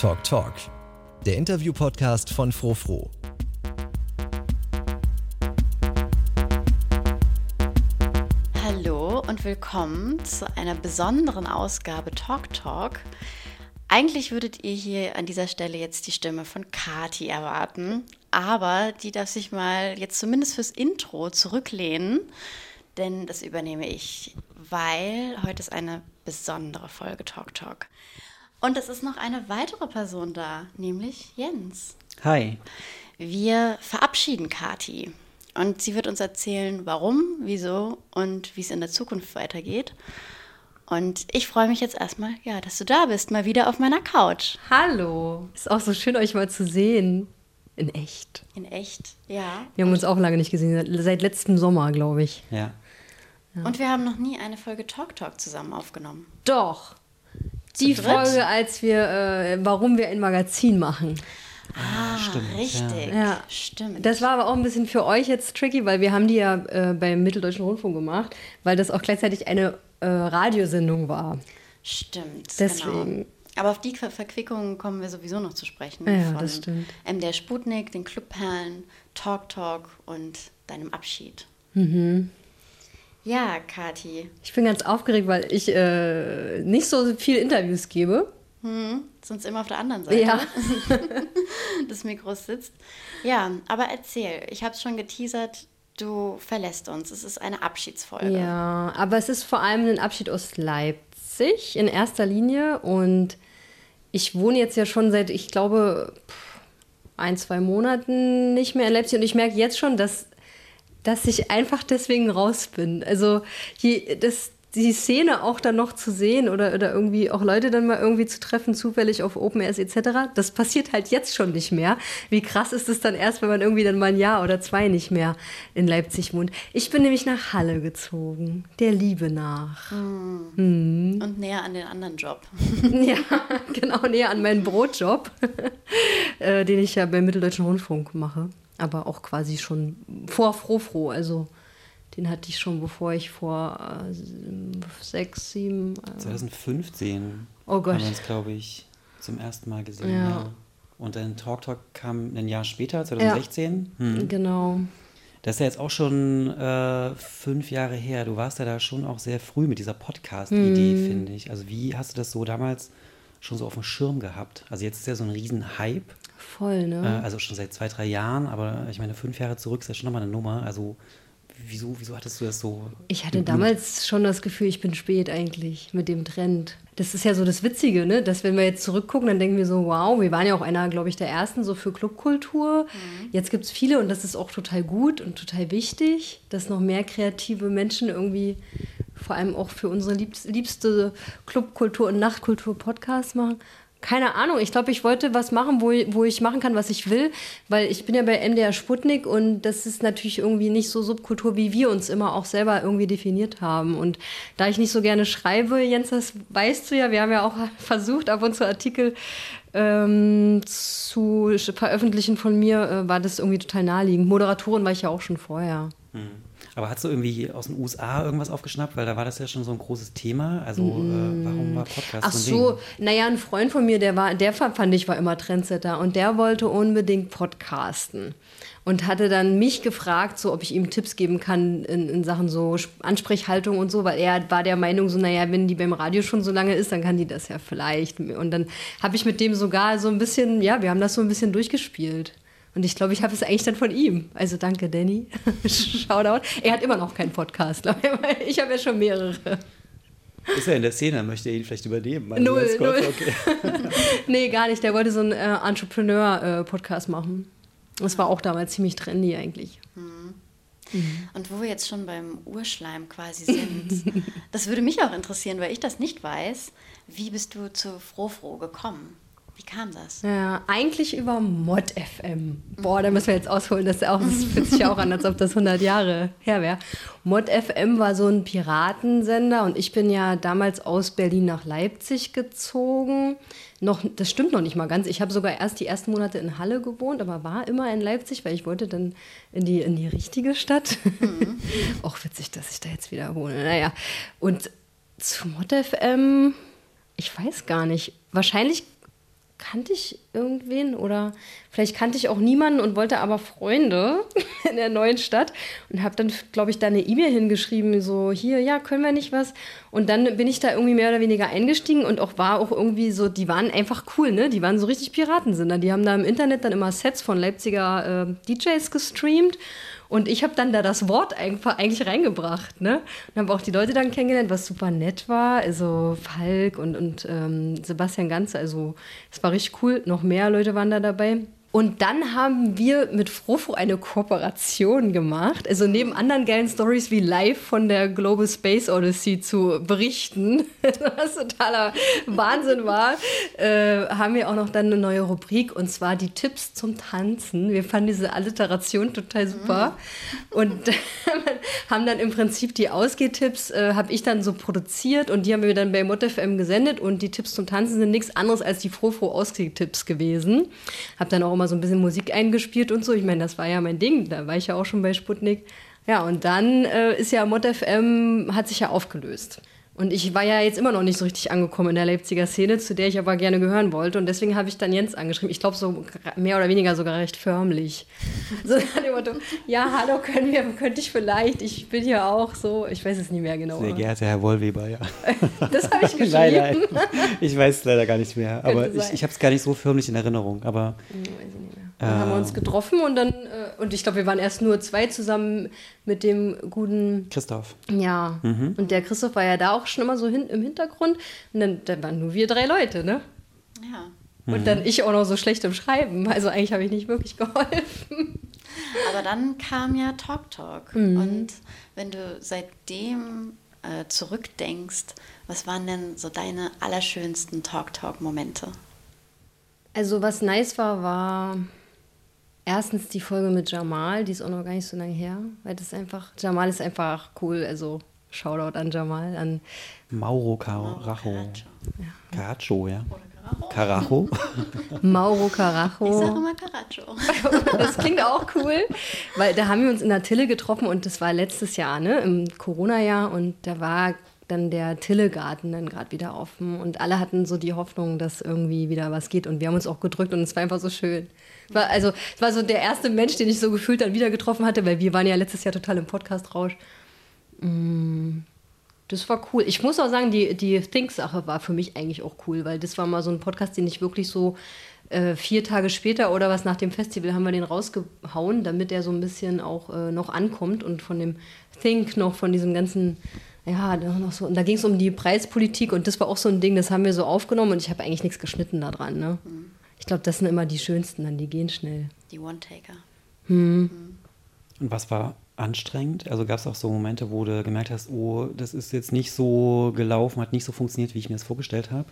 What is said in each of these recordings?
Talk Talk, der Interview-Podcast von Frofro. Hallo und willkommen zu einer besonderen Ausgabe Talk Talk. Eigentlich würdet ihr hier an dieser Stelle jetzt die Stimme von Kati erwarten, aber die darf sich mal jetzt zumindest fürs Intro zurücklehnen, denn das übernehme ich, weil heute ist eine besondere Folge Talk Talk. Und es ist noch eine weitere Person da, nämlich Jens. Hi. Wir verabschieden Kati und sie wird uns erzählen, warum, wieso und wie es in der Zukunft weitergeht. Und ich freue mich jetzt erstmal, ja, dass du da bist, mal wieder auf meiner Couch. Hallo. Ist auch so schön, euch mal zu sehen. In echt. In echt, ja. Wir haben uns auch lange nicht gesehen, seit letztem Sommer, glaube ich. Ja. ja. Und wir haben noch nie eine Folge Talk Talk zusammen aufgenommen. Doch. Die Folge, als wir, äh, warum wir ein Magazin machen. Ah, stimmt, richtig. Ja. Stimmt. Das war aber auch ein bisschen für euch jetzt tricky, weil wir haben die ja äh, beim Mitteldeutschen Rundfunk gemacht, weil das auch gleichzeitig eine äh, Radiosendung war. Stimmt. Deswegen. Genau. Aber auf die Ver Verquickungen kommen wir sowieso noch zu sprechen. Ja, das stimmt. MDR Sputnik, den Clubperlen, Talk Talk und deinem Abschied. Mhm. Ja, Kati. Ich bin ganz aufgeregt, weil ich äh, nicht so viele Interviews gebe. Hm, sonst immer auf der anderen Seite ja. des Mikros sitzt. Ja, aber erzähl. Ich habe es schon geteasert. Du verlässt uns. Es ist eine Abschiedsfolge. Ja, aber es ist vor allem ein Abschied aus Leipzig in erster Linie. Und ich wohne jetzt ja schon seit, ich glaube, ein, zwei Monaten nicht mehr in Leipzig. Und ich merke jetzt schon, dass dass ich einfach deswegen raus bin. Also je, das, die Szene auch dann noch zu sehen oder, oder irgendwie auch Leute dann mal irgendwie zu treffen, zufällig auf Open Airs etc., das passiert halt jetzt schon nicht mehr. Wie krass ist es dann erst, wenn man irgendwie dann mal ein Jahr oder zwei nicht mehr in Leipzig wohnt. Ich bin nämlich nach Halle gezogen, der Liebe nach. Mhm. Mhm. Und näher an den anderen Job. ja, genau, näher an meinen Brotjob, äh, den ich ja beim Mitteldeutschen Rundfunk mache aber auch quasi schon vor Frofro. Also den hatte ich schon, bevor ich vor äh, sechs, sieben. Äh 2015 oh Gott. haben wir uns, glaube ich, zum ersten Mal gesehen. Ja. ja. Und dann Talk Talk kam ein Jahr später, 2016. Ja, hm. Genau. Das ist ja jetzt auch schon äh, fünf Jahre her. Du warst ja da schon auch sehr früh mit dieser Podcast-Idee, hm. finde ich. Also wie hast du das so damals schon so auf dem Schirm gehabt? Also jetzt ist ja so ein Riesen-Hype. Voll, ne? Äh, also schon seit zwei, drei Jahren, aber ich meine, fünf Jahre zurück ist ja schon nochmal eine Nummer. Also wieso, wieso hattest du das so? Ich hatte damals schon das Gefühl, ich bin spät eigentlich mit dem Trend. Das ist ja so das Witzige, ne? dass wenn wir jetzt zurückgucken, dann denken wir so, wow, wir waren ja auch einer, glaube ich, der ersten so für Clubkultur. Mhm. Jetzt gibt es viele und das ist auch total gut und total wichtig, dass noch mehr kreative Menschen irgendwie vor allem auch für unsere liebste Clubkultur und Nachtkultur Podcasts machen keine Ahnung, ich glaube, ich wollte was machen, wo, wo ich machen kann, was ich will, weil ich bin ja bei MDR Sputnik und das ist natürlich irgendwie nicht so Subkultur, wie wir uns immer auch selber irgendwie definiert haben. Und da ich nicht so gerne schreibe, Jens, das weißt du ja, wir haben ja auch versucht, ab und zu Artikel ähm, zu veröffentlichen von mir, äh, war das irgendwie total naheliegend. Moderatorin war ich ja auch schon vorher. Mhm. Aber hast du irgendwie aus den USA irgendwas aufgeschnappt? Weil da war das ja schon so ein großes Thema. Also mm. äh, warum war Podcast Ach so, naja, ein Freund von mir, der war, der fand ich war immer Trendsetter und der wollte unbedingt podcasten. Und hatte dann mich gefragt, so ob ich ihm Tipps geben kann in, in Sachen so Ansprechhaltung und so, weil er war der Meinung, so, naja, wenn die beim Radio schon so lange ist, dann kann die das ja vielleicht. Und dann habe ich mit dem sogar so ein bisschen, ja, wir haben das so ein bisschen durchgespielt. Und ich glaube, ich habe es eigentlich dann von ihm. Also danke, Danny. Shoutout. Er hat immer noch keinen Podcast, glaube ich. Ich habe ja schon mehrere. Ist er in der Szene, möchte er ihn vielleicht übernehmen? Also null, null. Okay. nee, gar nicht. Der wollte so einen äh, Entrepreneur-Podcast äh, machen. Das war auch damals ziemlich trendy eigentlich. Mhm. Mhm. Und wo wir jetzt schon beim Urschleim quasi sind, das würde mich auch interessieren, weil ich das nicht weiß. Wie bist du zu Frofro gekommen? Wie kam das? Ja, eigentlich über Mod FM. Boah, da müssen wir jetzt ausholen. Das, auch, das fühlt sich auch an, als ob das 100 Jahre her wäre. Mod FM war so ein Piratensender und ich bin ja damals aus Berlin nach Leipzig gezogen. Noch, das stimmt noch nicht mal ganz. Ich habe sogar erst die ersten Monate in Halle gewohnt, aber war immer in Leipzig, weil ich wollte dann in die, in die richtige Stadt. Mhm. auch witzig, dass ich da jetzt wieder wohne. Naja, und zu Mod FM, ich weiß gar nicht. Wahrscheinlich kannte ich irgendwen oder vielleicht kannte ich auch niemanden und wollte aber Freunde in der neuen Stadt und habe dann, glaube ich, da eine E-Mail hingeschrieben, so hier, ja, können wir nicht was? Und dann bin ich da irgendwie mehr oder weniger eingestiegen und auch war auch irgendwie so, die waren einfach cool, ne? Die waren so richtig Piratensender. Die haben da im Internet dann immer Sets von Leipziger äh, DJs gestreamt und ich habe dann da das Wort eigentlich reingebracht, ne? Und habe auch die Leute dann kennengelernt, was super nett war. Also Falk und, und ähm, Sebastian Ganz, also es war richtig cool. Noch mehr Leute waren da dabei. Und dann haben wir mit Frofo eine Kooperation gemacht. Also neben anderen geilen Stories wie live von der Global Space Odyssey zu berichten, was totaler Wahnsinn war, äh, haben wir auch noch dann eine neue Rubrik und zwar die Tipps zum Tanzen. Wir fanden diese Alliteration total super und haben dann im Prinzip die Ausgehtipps, äh, habe ich dann so produziert und die haben wir dann bei ModFM gesendet und die Tipps zum Tanzen sind nichts anderes als die Frofo Ausgehtipps gewesen. Habe dann auch mal so ein bisschen Musik eingespielt und so. Ich meine, das war ja mein Ding. Da war ich ja auch schon bei Sputnik. Ja, und dann äh, ist ja Mod FM, hat sich ja aufgelöst. Und ich war ja jetzt immer noch nicht so richtig angekommen in der Leipziger Szene, zu der ich aber gerne gehören wollte. Und deswegen habe ich dann Jens angeschrieben. Ich glaube, so mehr oder weniger sogar recht förmlich. So nach dem Motto, ja, hallo, können wir, könnte ich vielleicht, ich bin ja auch so, ich weiß es nicht mehr genau. Sehr geehrter Herr Wollweber, ja. das habe ich geschrieben. nein, nein, ich weiß es leider gar nicht mehr. aber ich, ich habe es gar nicht so förmlich in Erinnerung. Aber Dann haben wir uns getroffen und dann, äh, und ich glaube, wir waren erst nur zwei zusammen mit dem guten Christoph. Ja. Mhm. Und der Christoph war ja da auch schon immer so hin, im Hintergrund. Und dann, dann waren nur wir drei Leute, ne? Ja. Und mhm. dann ich auch noch so schlecht im Schreiben. Also eigentlich habe ich nicht wirklich geholfen. Aber dann kam ja Talk Talk. Mhm. Und wenn du seitdem äh, zurückdenkst, was waren denn so deine allerschönsten Talk Talk-Momente? Also was nice war, war erstens die Folge mit Jamal, die ist auch noch gar nicht so lange her, weil das einfach, Jamal ist einfach cool, also Shoutout an Jamal, an Mauro Carajo. Ja. Caracho, ja. Carajo. Mauro Carajo. Ich sage immer Caracho. das klingt auch cool, weil da haben wir uns in der Tille getroffen und das war letztes Jahr, ne, im Corona-Jahr und da war dann der Tillegarten dann gerade wieder offen und alle hatten so die Hoffnung, dass irgendwie wieder was geht und wir haben uns auch gedrückt und es war einfach so schön. War, also es war so der erste Mensch, den ich so gefühlt dann wieder getroffen hatte, weil wir waren ja letztes Jahr total im Podcast-Rausch. Mm, das war cool. Ich muss auch sagen, die, die Think-Sache war für mich eigentlich auch cool, weil das war mal so ein Podcast, den ich wirklich so äh, vier Tage später oder was nach dem Festival haben wir den rausgehauen, damit er so ein bisschen auch äh, noch ankommt und von dem Think noch, von diesem ganzen ja, noch so. Und da ging es um die Preispolitik und das war auch so ein Ding, das haben wir so aufgenommen und ich habe eigentlich nichts geschnitten da dran. Ne? Mhm. Ich glaube, das sind immer die schönsten, dann die gehen schnell. Die One-Taker. Hm. Mhm. Und was war anstrengend? Also gab es auch so Momente, wo du gemerkt hast, oh, das ist jetzt nicht so gelaufen, hat nicht so funktioniert, wie ich mir das vorgestellt habe?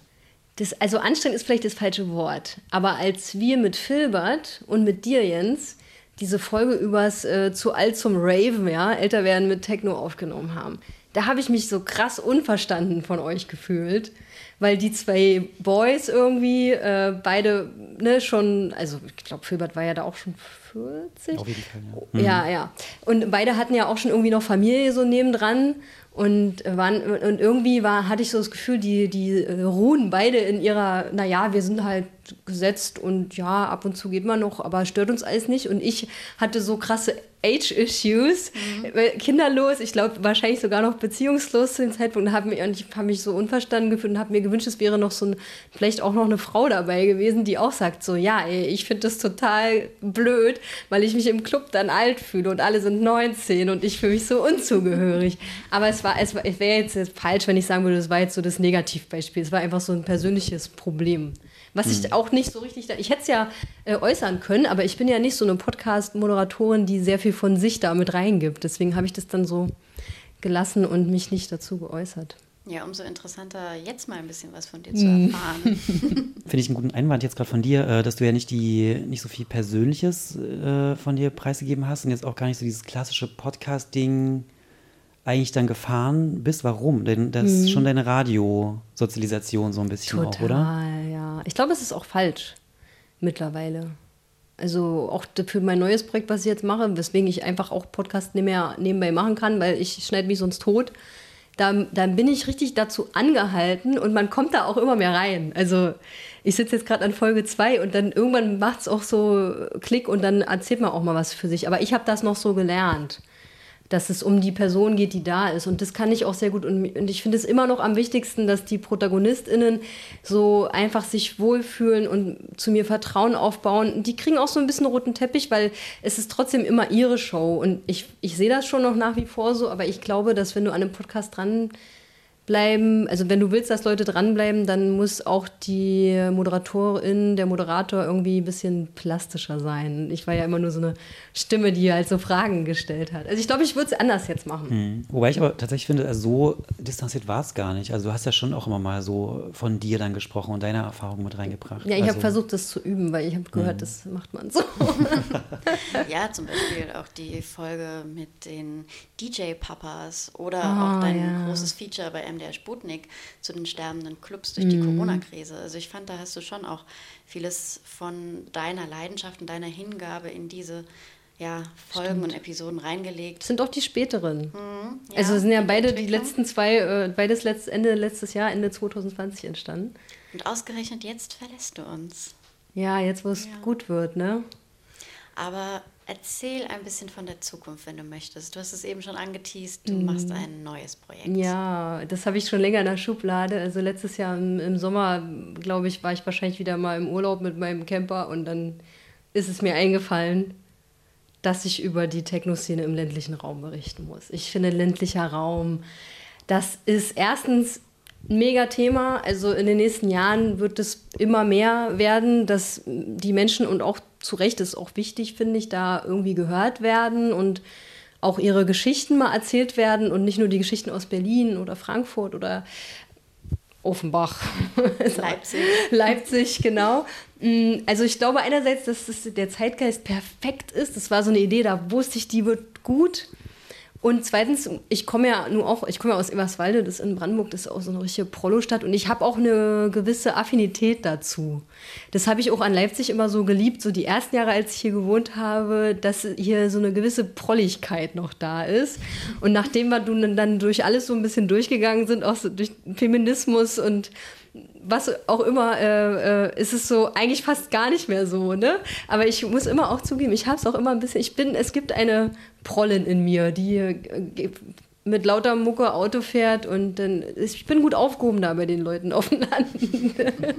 Das, also anstrengend ist vielleicht das falsche Wort. Aber als wir mit Filbert und mit dir, Jens, diese Folge übers äh, zu alt zum Raven, ja, älter werden mit Techno aufgenommen haben, da habe ich mich so krass unverstanden von euch gefühlt, weil die zwei Boys irgendwie äh, beide ne, schon, also ich glaube, Filbert war ja da auch schon 40. Auf jeden Fall, ja. Mhm. Ja, ja. Und beide hatten ja auch schon irgendwie noch Familie so nebendran. Und, waren, und irgendwie war, hatte ich so das Gefühl, die, die äh, ruhen beide in ihrer, naja, wir sind halt gesetzt und ja, ab und zu geht man noch, aber stört uns alles nicht. Und ich hatte so krasse Age-Issues, mhm. kinderlos, ich glaube wahrscheinlich sogar noch beziehungslos zu dem Zeitpunkt. Hab mich, und ich habe mich so unverstanden gefühlt und habe mir gewünscht, es wäre noch so ein, vielleicht auch noch eine Frau dabei gewesen, die auch sagt so, ja, ey, ich finde das total blöd, weil ich mich im Club dann alt fühle und alle sind 19 und ich fühle mich so unzugehörig. Aber es war, es, es wäre jetzt falsch, wenn ich sagen würde, es war jetzt so das Negativbeispiel. Es war einfach so ein persönliches Problem. Was ich hm. auch nicht so richtig, ich hätte es ja äh, äußern können, aber ich bin ja nicht so eine Podcast-Moderatorin, die sehr viel von sich da mit reingibt. Deswegen habe ich das dann so gelassen und mich nicht dazu geäußert. Ja, umso interessanter, jetzt mal ein bisschen was von dir zu hm. erfahren. Finde ich einen guten Einwand jetzt gerade von dir, äh, dass du ja nicht die nicht so viel Persönliches äh, von dir preisgegeben hast und jetzt auch gar nicht so dieses klassische Podcast-Ding eigentlich dann gefahren bist. Warum? Denn das ist schon deine Radiosozialisation so ein bisschen Total, auch, oder? ja. Ich glaube, es ist auch falsch mittlerweile. Also auch für mein neues Projekt, was ich jetzt mache, weswegen ich einfach auch Podcast mehr nebenbei machen kann, weil ich schneide mich sonst tot. dann, dann bin ich richtig dazu angehalten und man kommt da auch immer mehr rein. Also ich sitze jetzt gerade an Folge 2 und dann irgendwann macht es auch so Klick und dann erzählt man auch mal was für sich. Aber ich habe das noch so gelernt dass es um die Person geht, die da ist. Und das kann ich auch sehr gut. Und, ich finde es immer noch am wichtigsten, dass die ProtagonistInnen so einfach sich wohlfühlen und zu mir Vertrauen aufbauen. Die kriegen auch so ein bisschen roten Teppich, weil es ist trotzdem immer ihre Show. Und ich, ich sehe das schon noch nach wie vor so, aber ich glaube, dass wenn du an einem Podcast dran bleiben. Also wenn du willst, dass Leute dranbleiben, dann muss auch die Moderatorin, der Moderator irgendwie ein bisschen plastischer sein. Ich war ja immer nur so eine Stimme, die halt so Fragen gestellt hat. Also ich glaube, ich würde es anders jetzt machen. Hm. Wobei ich aber tatsächlich finde, also so distanziert war es gar nicht. Also du hast ja schon auch immer mal so von dir dann gesprochen und deiner Erfahrung mit reingebracht. Ja, ich also, habe versucht, das zu üben, weil ich habe gehört, hm. das macht man so. ja, zum Beispiel auch die Folge mit den DJ-Papas oder oh, auch dein ja. großes Feature bei MDR Sputnik zu den sterbenden Clubs durch die mhm. Corona-Krise. Also ich fand, da hast du schon auch vieles von deiner Leidenschaft und deiner Hingabe in diese ja, Folgen Stimmt. und Episoden reingelegt. Das sind auch die späteren. Mhm, ja, also sind ja beide die letzten zwei, äh, beides letzt, Ende letztes Jahr, Ende 2020 entstanden. Und ausgerechnet jetzt verlässt du uns. Ja, jetzt wo es ja. gut wird, ne? Aber Erzähl ein bisschen von der Zukunft, wenn du möchtest. Du hast es eben schon angeteased, du mm. machst ein neues Projekt. Ja, das habe ich schon länger in der Schublade. Also letztes Jahr im, im Sommer, glaube ich, war ich wahrscheinlich wieder mal im Urlaub mit meinem Camper und dann ist es mir eingefallen, dass ich über die Techno-Szene im ländlichen Raum berichten muss. Ich finde, ländlicher Raum, das ist erstens ein mega Thema. Also in den nächsten Jahren wird es immer mehr werden, dass die Menschen und auch zu Recht ist auch wichtig, finde ich, da irgendwie gehört werden und auch ihre Geschichten mal erzählt werden und nicht nur die Geschichten aus Berlin oder Frankfurt oder Offenbach. Leipzig. Leipzig, genau. Mm, also ich glaube einerseits, dass das der Zeitgeist perfekt ist. Das war so eine Idee, da wusste ich, die wird gut. Und zweitens, ich komme ja nur auch, ich komme ja aus Eberswalde, das ist in Brandenburg, das ist auch so eine richtige Prollo-Stadt und ich habe auch eine gewisse Affinität dazu. Das habe ich auch an Leipzig immer so geliebt, so die ersten Jahre, als ich hier gewohnt habe, dass hier so eine gewisse Prolligkeit noch da ist. Und nachdem wir dann durch alles so ein bisschen durchgegangen sind, auch so durch Feminismus und was auch immer, äh, äh, ist es so eigentlich fast gar nicht mehr so, ne? Aber ich muss immer auch zugeben, ich habe es auch immer ein bisschen, ich bin, es gibt eine Prollin in mir, die äh, mit lauter Mucke Auto fährt und dann, ich bin gut aufgehoben da bei den Leuten auf dem Land.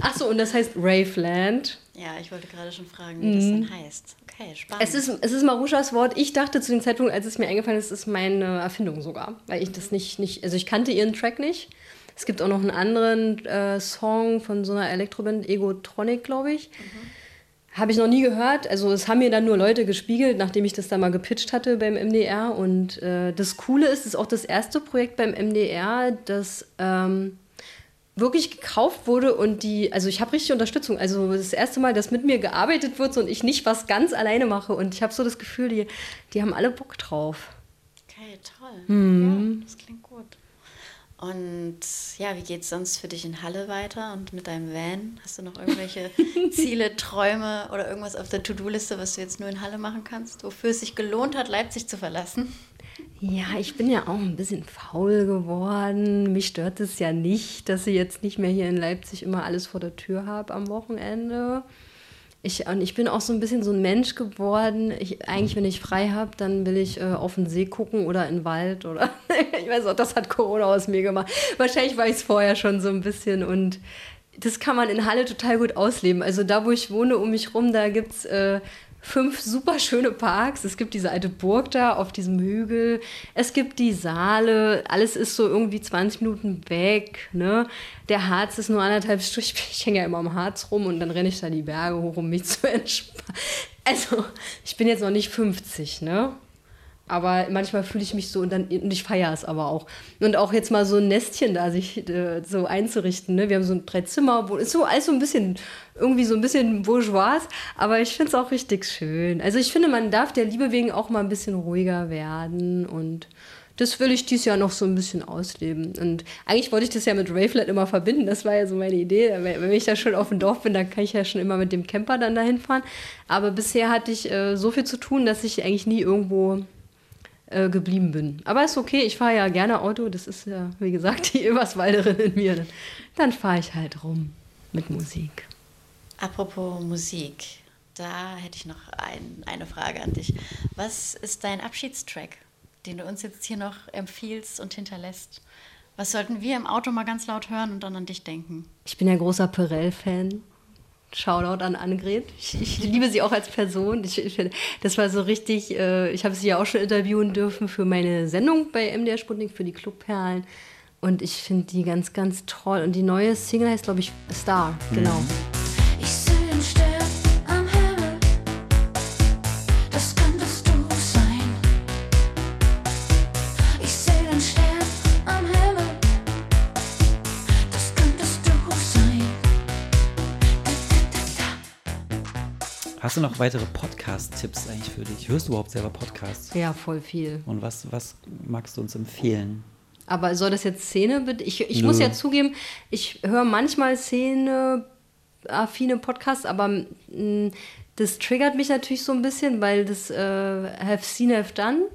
Ach so, und das heißt Raveland. Ja, ich wollte gerade schon fragen, wie mhm. das denn heißt. Okay, spannend. Es ist, es ist Marushas Wort. Ich dachte zu dem Zeitpunkt, als es mir eingefallen ist, ist meine Erfindung sogar, weil ich das nicht, nicht, also ich kannte ihren Track nicht. Es gibt auch noch einen anderen äh, Song von so einer Elektroband, Egotronic, glaube ich. Mhm. Habe ich noch nie gehört. Also es haben mir dann nur Leute gespiegelt, nachdem ich das da mal gepitcht hatte beim MDR. Und äh, das Coole ist, es ist auch das erste Projekt beim MDR, das ähm, wirklich gekauft wurde und die, also ich habe richtig Unterstützung. Also das erste Mal, dass mit mir gearbeitet wird und ich nicht was ganz alleine mache. Und ich habe so das Gefühl, die, die haben alle Bock drauf. Okay, toll. Mhm. Ja, das klingt gut. Und ja, wie geht es sonst für dich in Halle weiter und mit deinem Van? Hast du noch irgendwelche Ziele, Träume oder irgendwas auf der To-Do-Liste, was du jetzt nur in Halle machen kannst, wofür es sich gelohnt hat, Leipzig zu verlassen? Ja, ich bin ja auch ein bisschen faul geworden. Mich stört es ja nicht, dass ich jetzt nicht mehr hier in Leipzig immer alles vor der Tür habe am Wochenende. Ich, und ich bin auch so ein bisschen so ein Mensch geworden. Ich, eigentlich, wenn ich frei habe, dann will ich äh, auf den See gucken oder in den Wald oder ich weiß auch, das hat Corona aus mir gemacht. Wahrscheinlich war ich es vorher schon so ein bisschen und das kann man in Halle total gut ausleben. Also da, wo ich wohne, um mich rum, da gibt es äh, fünf super schöne Parks. Es gibt diese alte Burg da auf diesem Hügel. Es gibt die Saale. Alles ist so irgendwie 20 Minuten weg. Ne? Der Harz ist nur anderthalb Stunden. Ich hänge ja immer am Harz rum und dann renne ich da die Berge hoch, um mich zu entspannen. Also, ich bin jetzt noch nicht 50, ne? Aber manchmal fühle ich mich so und dann und ich feiere es aber auch. Und auch jetzt mal so ein Nestchen da sich äh, so einzurichten. Ne? Wir haben so ein drei Zimmer, wo ist so alles so ein bisschen irgendwie so ein bisschen bourgeois, aber ich finde es auch richtig schön. Also ich finde, man darf der Liebe wegen auch mal ein bisschen ruhiger werden und das will ich dieses Jahr noch so ein bisschen ausleben. Und eigentlich wollte ich das ja mit Ravelet immer verbinden. Das war ja so meine Idee. Wenn ich da schon auf dem Dorf bin, dann kann ich ja schon immer mit dem Camper dann dahin fahren. Aber bisher hatte ich äh, so viel zu tun, dass ich eigentlich nie irgendwo äh, geblieben bin. Aber ist okay, ich fahre ja gerne Auto, das ist ja, wie gesagt, die Eberswalderin in mir. Dann, dann fahre ich halt rum mit Musik. Apropos Musik, da hätte ich noch ein, eine Frage an dich. Was ist dein Abschiedstrack, den du uns jetzt hier noch empfiehlst und hinterlässt? Was sollten wir im Auto mal ganz laut hören und dann an dich denken? Ich bin ja großer Perel-Fan. Shoutout an Annegret. Ich, ich, liebe sie auch als Person. Ich, ich, das war so richtig, äh, ich habe sie ja auch schon interviewen dürfen für meine Sendung bei MDR Sputnik, für die Clubperlen. Und ich finde die ganz, ganz toll. Und die neue Single heißt, glaube ich, Star. Genau. Mhm. Hast du noch weitere Podcast-Tipps eigentlich für dich? Hörst du überhaupt selber Podcasts? Ja, voll viel. Und was, was magst du uns empfehlen? Aber soll das jetzt Szene? Ich, ich muss ja zugeben, ich höre manchmal Szene-affine Podcasts, aber mh, mm, das triggert mich natürlich so ein bisschen, weil das äh, Have Seen, Have Done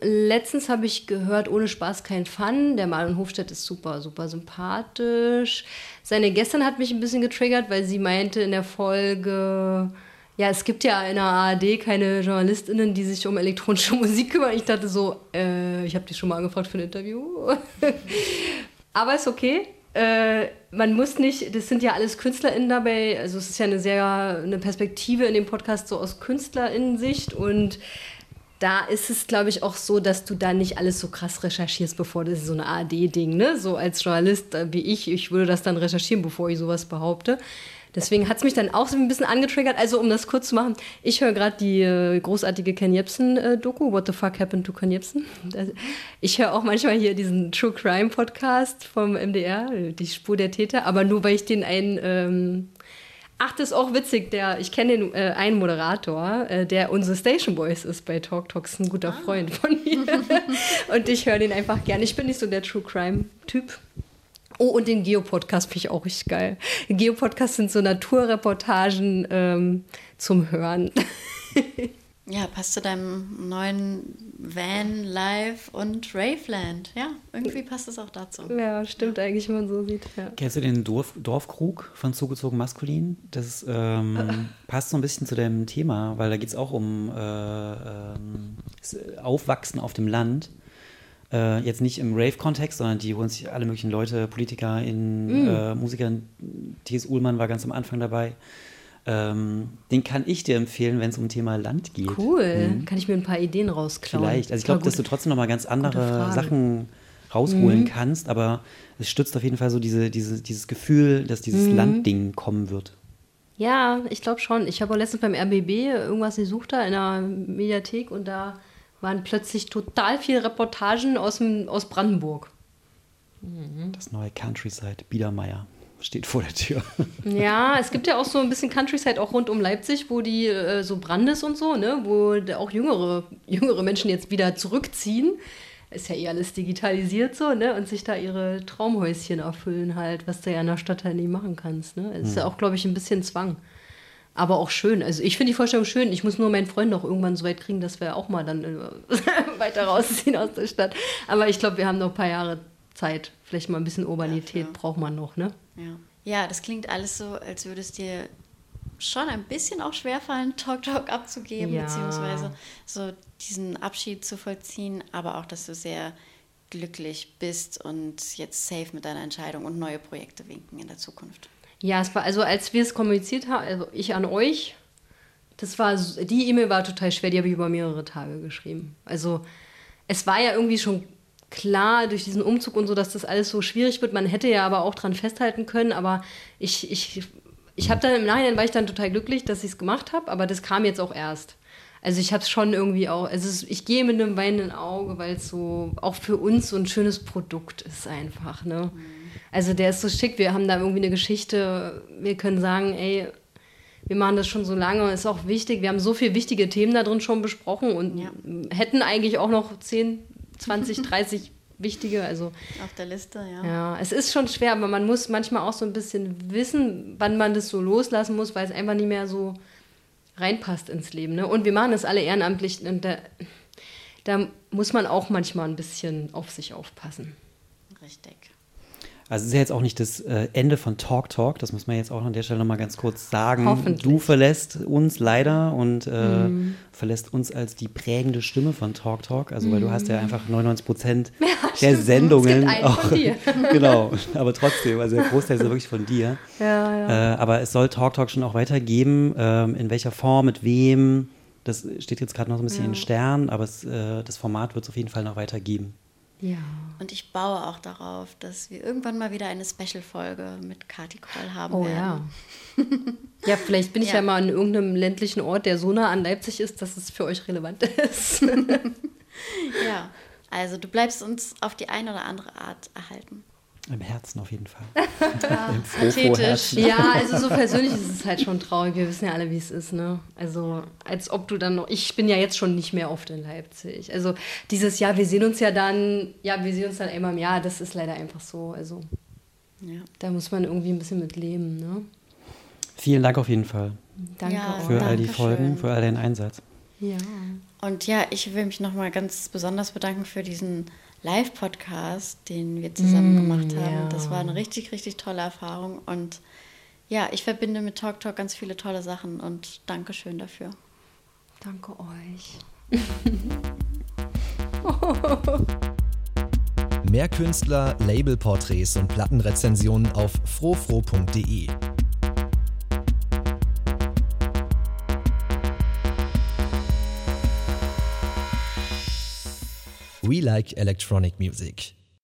letztens habe ich gehört, ohne Spaß kein Fun. Der Marlon Hofstedt ist super, super sympathisch. Seine gestern hat mich ein bisschen getriggert, weil sie meinte in der Folge, ja, es gibt ja in der ARD keine JournalistInnen, die sich um elektronische Musik kümmern. Ich dachte so, äh, ich habe die schon mal angefragt für ein Interview. Aber ist okay. Äh, man muss nicht, das sind ja alles KünstlerInnen dabei, also es ist ja eine sehr, eine Perspektive in dem Podcast so aus KünstlerInnen-Sicht und da ist es, glaube ich, auch so, dass du da nicht alles so krass recherchierst, bevor das so eine ARD-Ding, ne? So als Journalist äh, wie ich, ich würde das dann recherchieren, bevor ich sowas behaupte. Deswegen hat es mich dann auch so ein bisschen angetriggert. Also, um das kurz zu machen, ich höre gerade die äh, großartige Ken Jebsen-Doku, äh, What the Fuck Happened to Ken Jebsen. Ich höre auch manchmal hier diesen True Crime Podcast vom MDR, die Spur der Täter, aber nur weil ich den einen ähm, Ach, das ist auch witzig. Der, ich kenne den äh, einen Moderator, äh, der unsere Station Voice ist bei Talk Talks, ein guter ah. Freund von mir. und ich höre den einfach gerne. Ich bin nicht so der True Crime Typ. Oh, und den Geopodcast finde ich auch richtig geil. Geopodcasts sind so Naturreportagen ähm, zum Hören. Ja, passt zu deinem neuen Van, Live und Raveland. Ja, irgendwie passt es auch dazu. Ja, stimmt ja. eigentlich, wenn man so sieht. Ja. Kennst du den Dorf, Dorfkrug von Zugezogen Maskulin? Das ähm, äh. passt so ein bisschen zu deinem Thema, weil da geht es auch um äh, äh, Aufwachsen auf dem Land. Äh, jetzt nicht im Rave-Kontext, sondern die holen sich alle möglichen Leute, Politiker, in, mm. Musiker. T.S. Ullmann war ganz am Anfang dabei. Ähm, den kann ich dir empfehlen, wenn es um Thema Land geht. Cool. Mhm. Kann ich mir ein paar Ideen rausklauen? Vielleicht. Also ich glaube, dass du trotzdem noch mal ganz andere Sachen rausholen mhm. kannst, aber es stützt auf jeden Fall so diese, diese, dieses Gefühl, dass dieses mhm. Landding kommen wird. Ja, ich glaube schon. Ich habe auch letztens beim RBB irgendwas gesucht da in der Mediathek und da waren plötzlich total viele Reportagen aus, dem, aus Brandenburg. Das neue Countryside, Biedermeier steht vor der Tür. Ja, es gibt ja auch so ein bisschen Countryside auch rund um Leipzig, wo die äh, so Brandes und so, ne, wo auch jüngere, jüngere Menschen jetzt wieder zurückziehen. Ist ja eh alles digitalisiert so, ne? Und sich da ihre Traumhäuschen erfüllen halt, was du ja in der Stadt halt nie machen kannst. Ne? Es ist ja hm. auch, glaube ich, ein bisschen Zwang. Aber auch schön. Also ich finde die Vorstellung schön. Ich muss nur meinen Freund noch irgendwann so weit kriegen, dass wir auch mal dann äh, weiter rausziehen aus der Stadt. Aber ich glaube, wir haben noch ein paar Jahre Zeit. Vielleicht mal ein bisschen Urbanität ja, braucht man noch, ne? Ja. ja, das klingt alles so, als würde es dir schon ein bisschen auch schwerfallen, Talk Talk abzugeben, ja. beziehungsweise so diesen Abschied zu vollziehen, aber auch, dass du sehr glücklich bist und jetzt safe mit deiner Entscheidung und neue Projekte winken in der Zukunft. Ja, es war also, als wir es kommuniziert haben, also ich an euch, das war die E-Mail war total schwer, die habe ich über mehrere Tage geschrieben. Also es war ja irgendwie schon klar durch diesen Umzug und so, dass das alles so schwierig wird. Man hätte ja aber auch dran festhalten können, aber ich, ich, ich habe dann im Nachhinein war ich dann total glücklich, dass ich es gemacht habe, aber das kam jetzt auch erst. Also ich habe es schon irgendwie auch, also ich gehe mit einem weinenden Auge, weil es so auch für uns so ein schönes Produkt ist einfach. Ne? Mhm. Also der ist so schick, wir haben da irgendwie eine Geschichte, wir können sagen, ey, wir machen das schon so lange, ist auch wichtig, wir haben so viele wichtige Themen da drin schon besprochen und ja. hätten eigentlich auch noch zehn 20, 30 wichtige. Also, Auf der Liste, ja. Ja, es ist schon schwer, aber man muss manchmal auch so ein bisschen wissen, wann man das so loslassen muss, weil es einfach nicht mehr so reinpasst ins Leben. Ne? Und wir machen das alle ehrenamtlich. Und da, da muss man auch manchmal ein bisschen auf sich aufpassen. Richtig. Also es ist ja jetzt auch nicht das äh, Ende von Talk Talk, das muss man jetzt auch an der Stelle nochmal ganz kurz sagen. Du verlässt uns leider und äh, verlässt uns als die prägende Stimme von Talk Talk, also weil du hast ja einfach 99 Prozent der stimmt. Sendungen. Einen von dir. genau, aber trotzdem, also der Großteil ist ja wirklich von dir. Ja, ja. Äh, aber es soll Talk Talk schon auch weitergeben. Ähm, in welcher Form, mit wem, das steht jetzt gerade noch so ein bisschen in den Sternen, aber es, äh, das Format wird es auf jeden Fall noch weitergeben. Ja. Und ich baue auch darauf, dass wir irgendwann mal wieder eine Special-Folge mit Kati Kroll haben Oh werden. ja. Ja, vielleicht bin ich ja. Ja. mal an irgendeinem ländlichen Ort, der so nah an Leipzig ist, dass es für euch relevant ist. Ja. Also du bleibst uns auf die eine oder andere Art erhalten. Im Herzen auf jeden Fall. Ja, Im pathetisch. Ja, also so persönlich ist es halt schon traurig. Wir wissen ja alle, wie es ist, ne? Also, als ob du dann noch. Ich bin ja jetzt schon nicht mehr oft in Leipzig. Also, dieses Jahr, wir sehen uns ja dann. Ja, wir sehen uns dann einmal im Jahr. Das ist leider einfach so. Also, Ja. da muss man irgendwie ein bisschen mit leben, ne? Vielen Dank auf jeden Fall Danke Ja, für all die Dankeschön. Folgen, für all deinen Einsatz. Ja. Und ja, ich will mich nochmal ganz besonders bedanken für diesen Live-Podcast, den wir zusammen gemacht haben. ja. Das war eine richtig, richtig tolle Erfahrung. Und ja, ich verbinde mit Talk Talk ganz viele tolle Sachen und Dankeschön dafür. Danke euch. Mehr Künstler, Labelporträts und Plattenrezensionen auf frofro.de. We like electronic music.